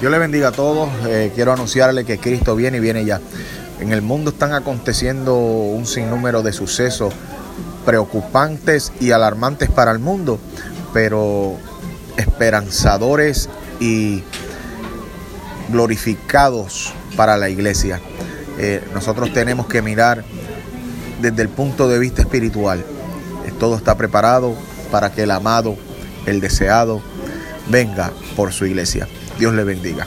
Dios le bendiga a todos. Eh, quiero anunciarle que Cristo viene y viene ya. En el mundo están aconteciendo un sinnúmero de sucesos preocupantes y alarmantes para el mundo, pero esperanzadores y glorificados para la iglesia. Eh, nosotros tenemos que mirar desde el punto de vista espiritual. Todo está preparado para que el amado, el deseado, venga por su iglesia. Dios le bendiga.